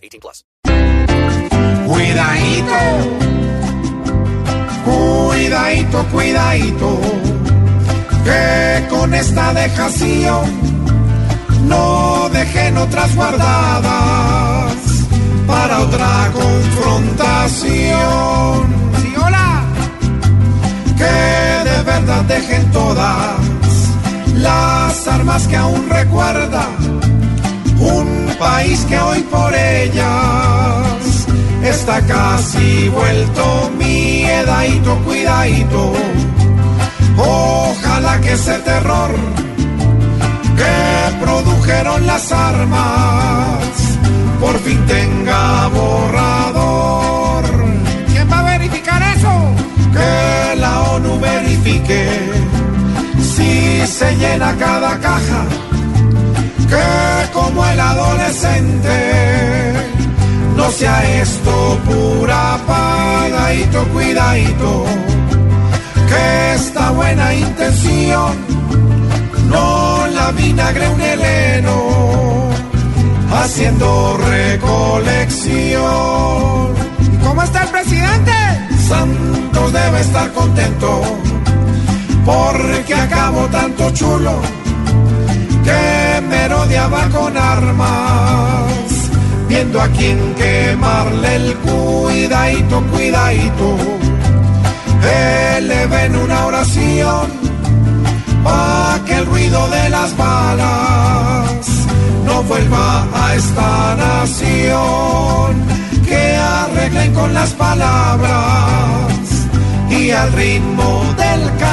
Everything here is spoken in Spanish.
18 plus. Cuidadito, cuidadito, cuidadito, que con esta dejación no dejen otras guardadas para otra confrontación. Sí, hola, que de verdad dejen todas las armas que aún recuerda un país que hoy por ellas está casi vuelto miedadito, cuidadito. Ojalá que ese terror que produjeron las armas por fin tenga borrador. ¿Quién va a verificar eso? Que la ONU verifique si se llena cada caja adolescente no sea esto pura pagadito, cuidadito, que esta buena intención no la vinagre un heleno haciendo recolección. ¿Y cómo está el presidente? Santos debe estar contento porque acabó tanto chulo que merodeaba con armas, viendo a quien quemarle el cuidadito, cuidadito. Eleven una oración para que el ruido de las balas no vuelva a esta nación, que arreglen con las palabras y al ritmo del cañón.